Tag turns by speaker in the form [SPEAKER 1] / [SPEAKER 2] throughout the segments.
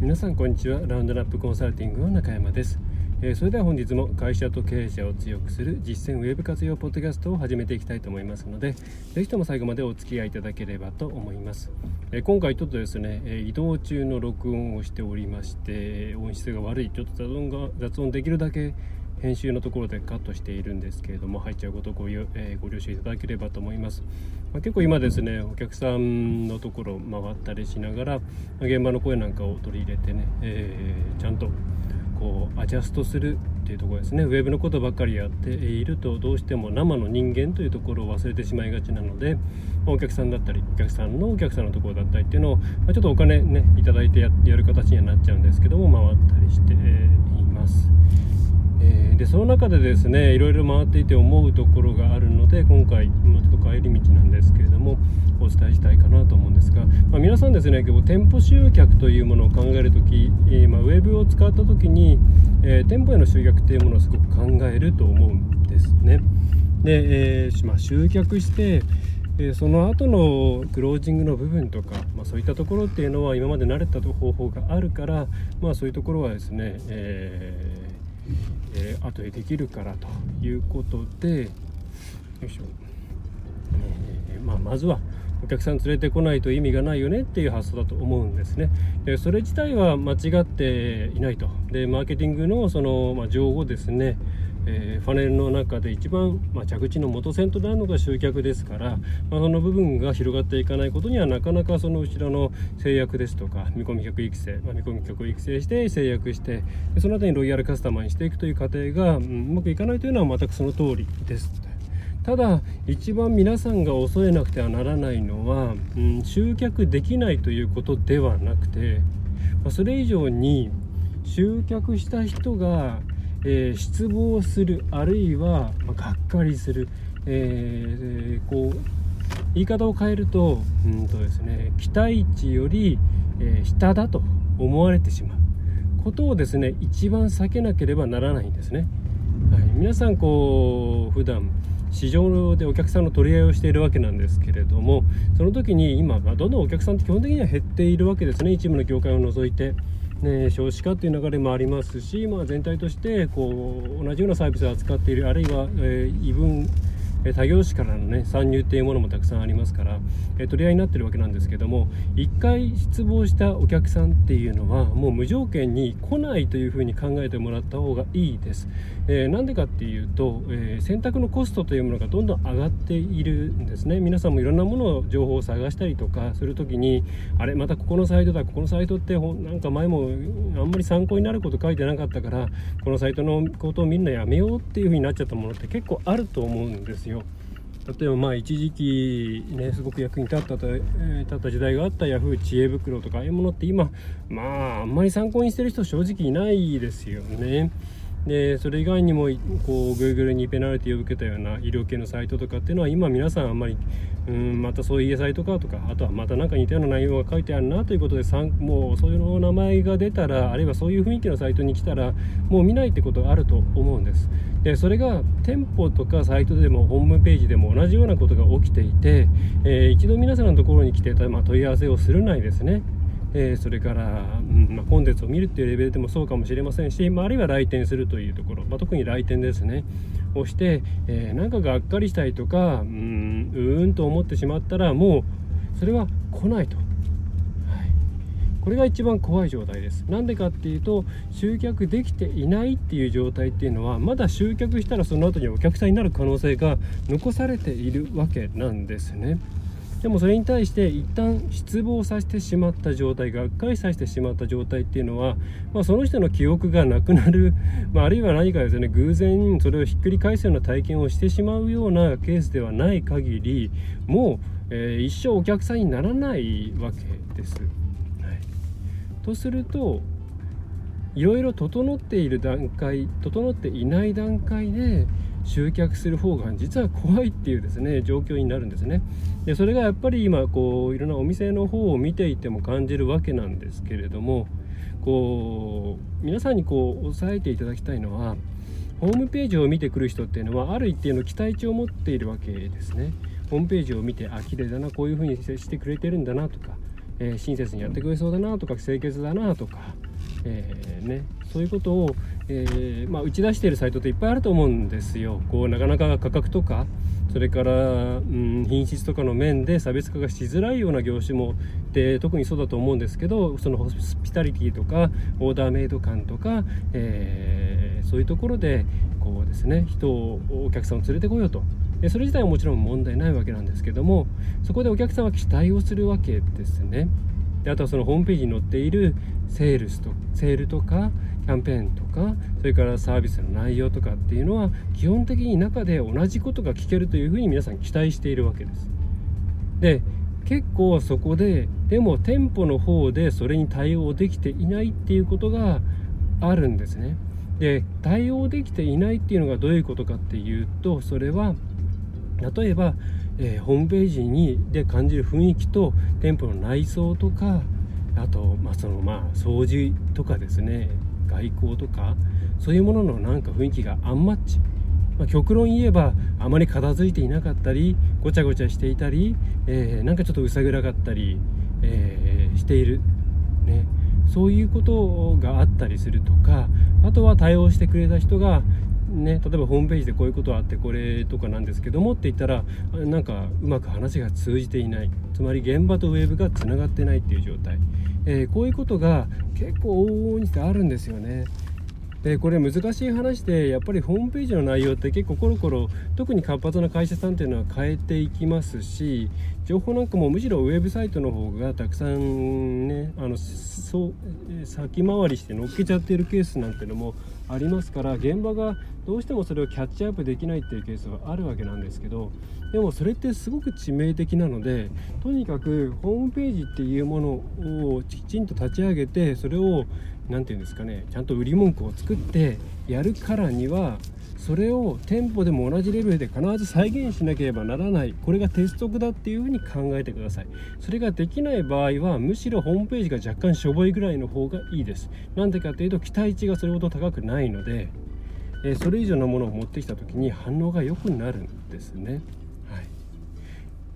[SPEAKER 1] 皆さんこんにちは。ラウンドラップコンサルティングの中山です、えー、それでは本日も会社と経営者を強くする実践ウェブ活用ポッドキャストを始めていきたいと思いますので是非とも最後までお付き合いいただければと思います、えー、今回ちょっとですね、え移動中の録音をしておりまして音質が悪いちょっと雑音が雑音できるだけ編集のところでカットしているんですけれども入っちゃうことをご,、えー、ご了承いただければと思います、まあ、結構今ですねお客さんのところ回ったりしながら、まあ、現場の声なんかを取り入れてね、えー、ちゃんとこうアジャストするっていうところですねウェブのことばっかりやっているとどうしても生の人間というところを忘れてしまいがちなので、ま、お客さんだったりお客さんのお客さんのところだったりっていうのを、ま、ちょっとお金ねいただいてやる形にはなっちゃうんですけども回ったりして。え、でその中でですねいろいろ回っていて思うところがあるので今回、まあ、ちょっと帰り道なんですけれどもお伝えしたいかなと思うんですが、まあ、皆さんですね結構店舗集客というものを考える時、えー、まあ、ウェブを使った時に、えー、店舗への集客というものをすごく考えると思うんですね。で、えま集客してえその後のクロージングの部分とか、まあ、そういったところっていうのは今まで慣れた方法があるから、まあ、そういうところはですね、ええー、後でできるからということでよいしょ、えー、まあ、まずはお客さん連れてこないと意味がないよねっていう発想だと思うんですね。でそれ自体は間違っていないと。でマーケティングのその、まあ、情報ですね、えー、ファネルの中で一番、まあ、着地の元線となるのが集客ですから、まあ、その部分が広がっていかないことにはなかなかその後ろの制約ですとか見込み客育成、まあ、見込み客を育成して制約してその後にロイヤルカスタマーにしていくという過程が、うん、うまくいかないというのは全くその通りです。ただ一番皆さんが恐れなくてはならないのは、うん、集客できないということではなくて、まあ、それ以上に集客した人がえー、失望するあるいは、ま、がっかりする、えー、こう言い方を変えるとうんとですね期待値より、え、下だと思われてしまうことをですね一番避けなければならないんですね。はい、皆さんこう普段市場でお客さんの取り合いをしているわけなんですけれどもその時に今、ま、どんどんお客さんって基本的には減っているわけですね一部の業界を除いて。ね、少子化という流れもありますし、まあ、全体としてこう同じようなサービスを扱っているあるいは、えー、異分他業種からの、ね、参入っていうものもたくさんありますから、え取り合いになってるわけなんですけども1回失望したお客さんっていうのはもう無条件に来ないというふうに考えてもらった方がいいです。えー、なんでかっていうと、えー、選択のコストというものがどんどん上がっているんですね皆さんもいろんなものを情報を探したりとかする時にあれまたここのサイトだここのサイトってなんか前もあんまり参考になること書いてなかったからこのサイトのことを見るのやめようっていう風になっちゃったものって結構あると思うんですよ。よ例えばまあ一時期ねすごく役に立ったと、え、立った時代があった Yahoo 知恵袋とかああいうものって今まああんまり参考にしてる人正直いないですよね。でそれ以外にもこう Google にペナルティを受けたような医療系のサイトとかっていうのは今皆さんあんまりうんまたそういうサイトかとかあとはまた何か似たような内容が書いてあるなということでもうそういう名前が出たらあるいはそういう雰囲気のサイトに来たらもう見ないってことがあると思うんです。でそれが店舗とかサイトでもホームページでも同じようなことが起きていて、えー、一度皆さんのところに来て、まあ、問い合わせをするないですね。えー、それから、うんまあ、コンテンツを見るっていうレベルでもそうかもしれませんし、まあ、あるいは来店するというところ、まあ、特に来店ですねをして、えー、なんかがっかりしたりとかうんうーんと思ってしまったらもうそれは来ないと。これが一番怖い状態です。なんでかっていうと集客できていないっていう状態っていうのはまだ集客したらその後にお客さんになる可能性が残されているわけなんですね。でもそれに対して一旦失望させてしまった状態がっかりさせてしまった状態っていうのは、まあ、その人の記憶がなくなる、まあ、あるいは何かですね偶然それをひっくり返すような体験をしてしまうようなケースではない限りもう、えー、一生お客さんにならないわけです。はい、とするといろいろ整っている段階整っていない段階で集客する方が実は怖いっていうですね状況になるんですね。でそれがやっぱり今こういろんなお店の方を見ていても感じるわけなんですけれどもこう皆さんにこう押さえていただきたいのはホームページを見てくる人っていうのはある一定の期待値を持っているわけですね。ホームページを見てあ綺麗だなこういう風に接してくれてるんだなとか、えー、親切にやってくれそうだなとか清潔だなとか、えー、ね、そういうことを、えー、まあ、打ち出しているサイトっていっぱいあると思うんですよ。こうなかなか価格とかそれから、うん、品質とかの面で差別化がしづらいような業種もで特にそうだと思うんですけどそのホスピタリティとかオーダーメイド感とか、えー、そういうところでこうですね人をお客さんを連れてこようと。それ自体はもちろん問題ないわけなんですけどもそこでお客さんは期待をするわけですね。であとはそのホームページに載っているセールスとセールとかキャンペーンとかそれからサービスの内容とかっていうのは基本的に中で同じことが聞けるというふうに皆さん期待しているわけです。で結構そこででも店舗の方でそれに対応できていないっていうことがあるんですね。で対応できていないっていうのがどういうことかっていうとそれは例えば、えー、ホームページにで感じる雰囲気と店舗の内装とかあと、まあ、そのまあ掃除とかですね外交とかそういうもののなんか雰囲気がアンマッチ、まあ、極論言えばあまり片付いていなかったりごちゃごちゃしていたり、えー、なんかちょっと薄暗かったり、えー、している、ね、そういうことがあったりするとかあとは対応してくれた人がね、例えばホームページでこういうことあってこれとかなんですけどもって言ったらなんかうまく話が通じていないつまり現場とウェブがつながってないっていう状態、えー、こういうことが結構往々にしてあるんですよね。でこれ難しい話でやっぱりホームページの内容って結構コロコロ特に活発な会社さんっていうのは変えていきますし情報なんかもむしろウェブサイトの方がたくさんねあのそう先回りして乗っけちゃってるケースなんてのもありますから現場がどうしてもそれをキャッチアップできないっていうケースはあるわけなんですけどでもそれってすごく致命的なのでとにかくホームページっていうものをきちんと立ち上げてそれを何て言うんですかねちゃんと売り文句を作ってやるからにはそれを店舗でも同じレベルで必ず再現しなければならない。これが鉄則だっていうふうに考えてください。それができない場合はむしろホームページが若干しょぼいぐらいの方がいいです。なんでかっていうと期待値がそれほど高くないので、えそれ以上のものを持ってきた時に反応が良くなるんですね。はい。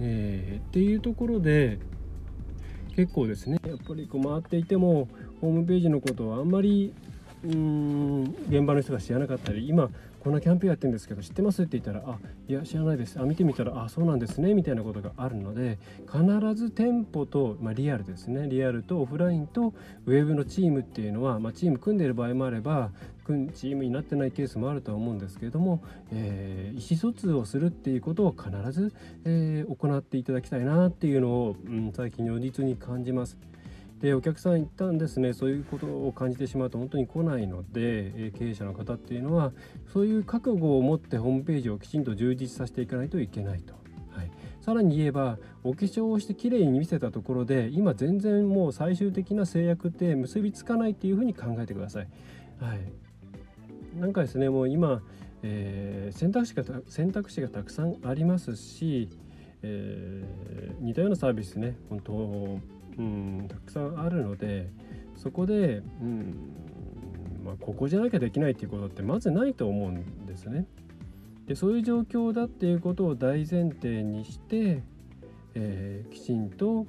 [SPEAKER 1] えー、っていうところで結構ですねやっぱりこう回っていてもホームページのことをあんまりうーん現場の人が知らなかったり今こんなキャンペーンやってるんですけど知ってます？って言ったらあいや知らないです。あ見てみたらあそうなんですね。みたいなことがあるので必ず店舗と、まあ、リアルですね。リアルとオフラインとウェブのチームっていうのは、まあ、チーム組んでいる場合もあればチームになってないケースもあるとは思うんですけれども、えー、意思疎通をするっていうことを必ず、えー、行っていただきたいなっていうのを、うん、最近如実に感じます。でお客さん一旦ですねそういうことを感じてしまうと本当に来ないので経営者の方っていうのはそういう覚悟を持ってホームページをきちんと充実させていかないといけないと。はい、さらに言えばお化粧をしてきれいに見せたところで今全然もう最終的な制約って結びつかないっていうふうに考えてください。はい、なんかですねもう今、えー、選択肢が選択肢がたくさんありますし、えー、似たようなサービスね本当うんたくさんあるのでそこで、うんまあ、ここじゃなきゃできないっていうことってまずないと思うんですね。でそういう状況だっていうことを大前提にして、えー、きちんと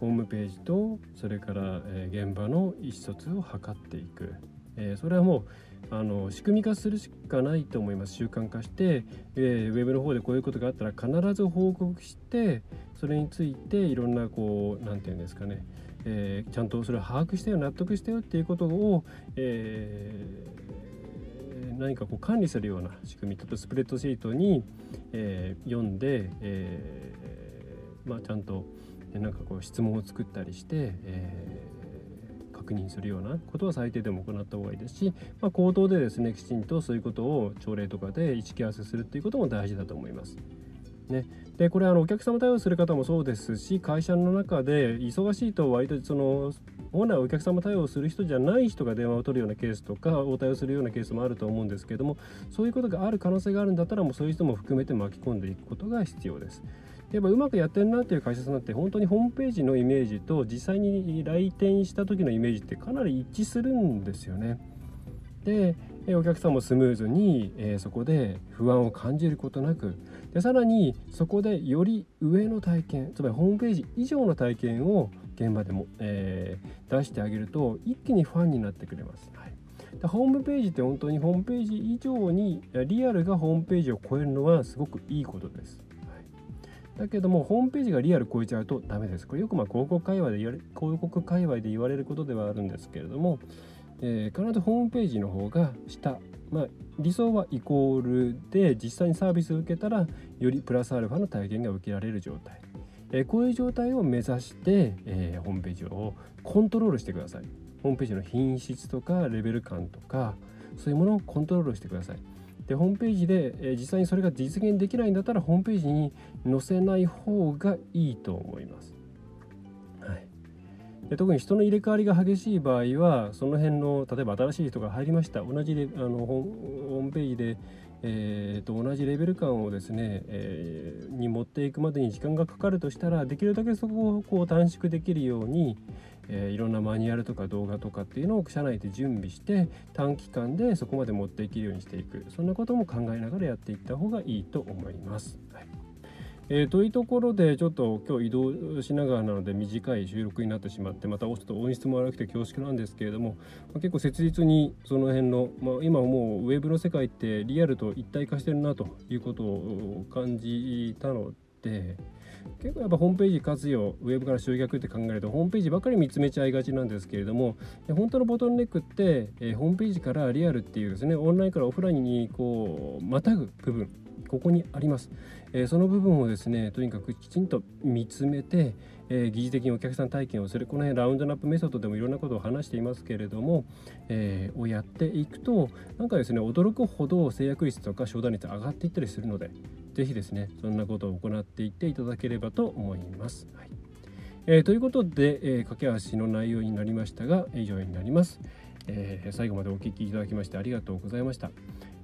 [SPEAKER 1] ホームページとそれから、え、現場の意思疎通を図っていく、えー、それはもうあの仕組み化するしかないと思います。習慣化して、えー、ウェブの方でこういうことがあったら必ず報告してそれについていろんなこう何て言うんですかね、えー、ちゃんとそれを把握してよ納得してよっていうことを、えー、何かこう管理するような仕組み例えばスプレッドシートに、えー、読んで、えーまあ、ちゃんとなんかこう質問を作ったりして、えー確認するようなことは最低でも行った方がいいですし、まあ、口頭でですねきちんとそういうことを朝礼とかで意識合わせするっていうことも大事だと思います。ね、でこれあのお客様対応する方もそうですし会社の中で忙しいと割とその本来お客様対応する人じゃない人が電話を取るようなケースとか応対をするようなケースもあると思うんですけどもそういうことがある可能性があるんだったらもうそういう人も含めて巻き込んでいくことが必要です。やっぱうまくやってるなっていう会社さんって本当にホームページのイメージと実際に来店した時のイメージってかなり一致するんですよね。でお客さんもスムーズに、え、そこで不安を感じることなくでさらにそこでより上の体験つまりホームページ以上の体験を現場でも、えー、出してあげると一気にファンになってくれます。はいでホームページって本当にホームページ以上にリアルがホームページを超えるのはすごくいいことです。だけどもホームページがリアル超えちゃうとダメです。これよくまあ広告界隈で言われ広告界隈で言われることではあるんですけれども、えー、必ずホームページの方が下、まあ、理想はイコールで実際にサービスを受けたらよりプラスアルファの体験が受けられる状態、えー、こういう状態を目指して、えー、ホームページをコントロールしてください。ホームページの品質とかレベル感とかそういうものをコントロールしてください。でホームページで、えー、実際にそれが実現できないんだったらホームページに載せない方がいいと思います。はい。で特に人の入れ替わりが激しい場合はその辺の例えば新しい人が入りました。同じレあのホームページで、えーと、同じレベル感をですね、えー、に持っていくまでに時間がかかるとしたらできるだけそこをこう短縮できるように、えー、いろんなマニュアルとか動画とかっていうのを社内で準備して短期間でそこまで持っていけるようにしていくそんなことも考えながらやっていった方がいいと思います。はいえー、というところでちょっと今日移動しながらなので短い収録になってしまってまたちょっと音質も悪くて恐縮なんですけれども、ま、結構切実にその辺の、まあ、今もうウェブの世界ってリアルと一体化してるなということを感じたので結構やっぱホームページ活用ウェブから集客って考えるとホームページばかり見つめちゃいがちなんですけれども本当のボトルネックって、え、ホームページからリアルっていうですねオンラインからオフラインにこうまたぐ部分ここにあります、えー、その部分をですねとにかくきちんと見つめて、えー、疑似的にお客さん体験をするこの辺ラウンドナップメソッドでもいろんなことを話していますけれども、えー、をやっていくとなんかですね驚くほど制約率とか商談率上がっていったりするので是非ですねそんなことを行っていっていただければと思います。はいえー、ということで、えー、駆け足の内容になりましたが以上になります、えー、最後までお聴きいただきましてありがとうございました。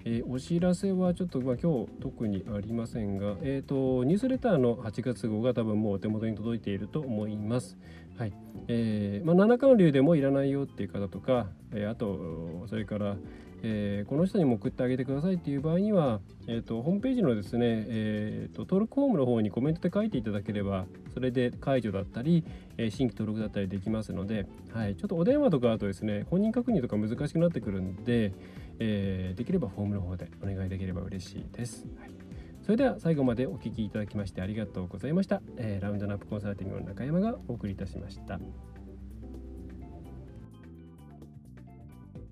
[SPEAKER 1] えー、お知らせはちょっと、まあ、今日特にありませんが、えーと、ニュースレターの8月号が多分もうお手元に届いていると思います。はいえーまあ、七冠流でもいらないよっていう方とか、えー、あとそれから、えー、この人にも送ってあげてくださいっていう場合には、えーと、ホームページのですね、えーと、登録フォームの方にコメントで書いていただければそれで解除だったり、えー、新規登録だったりできますので、はい、ちょっとお電話とかだとですね本人確認とか難しくなってくるんで、えー、できればフォームの方でお願いできれば嬉しいです。はいそれでは最後までお聞きいただきましてありがとうございました。えー、ラウンドナップコンサルティングの中山がお送りいたしました。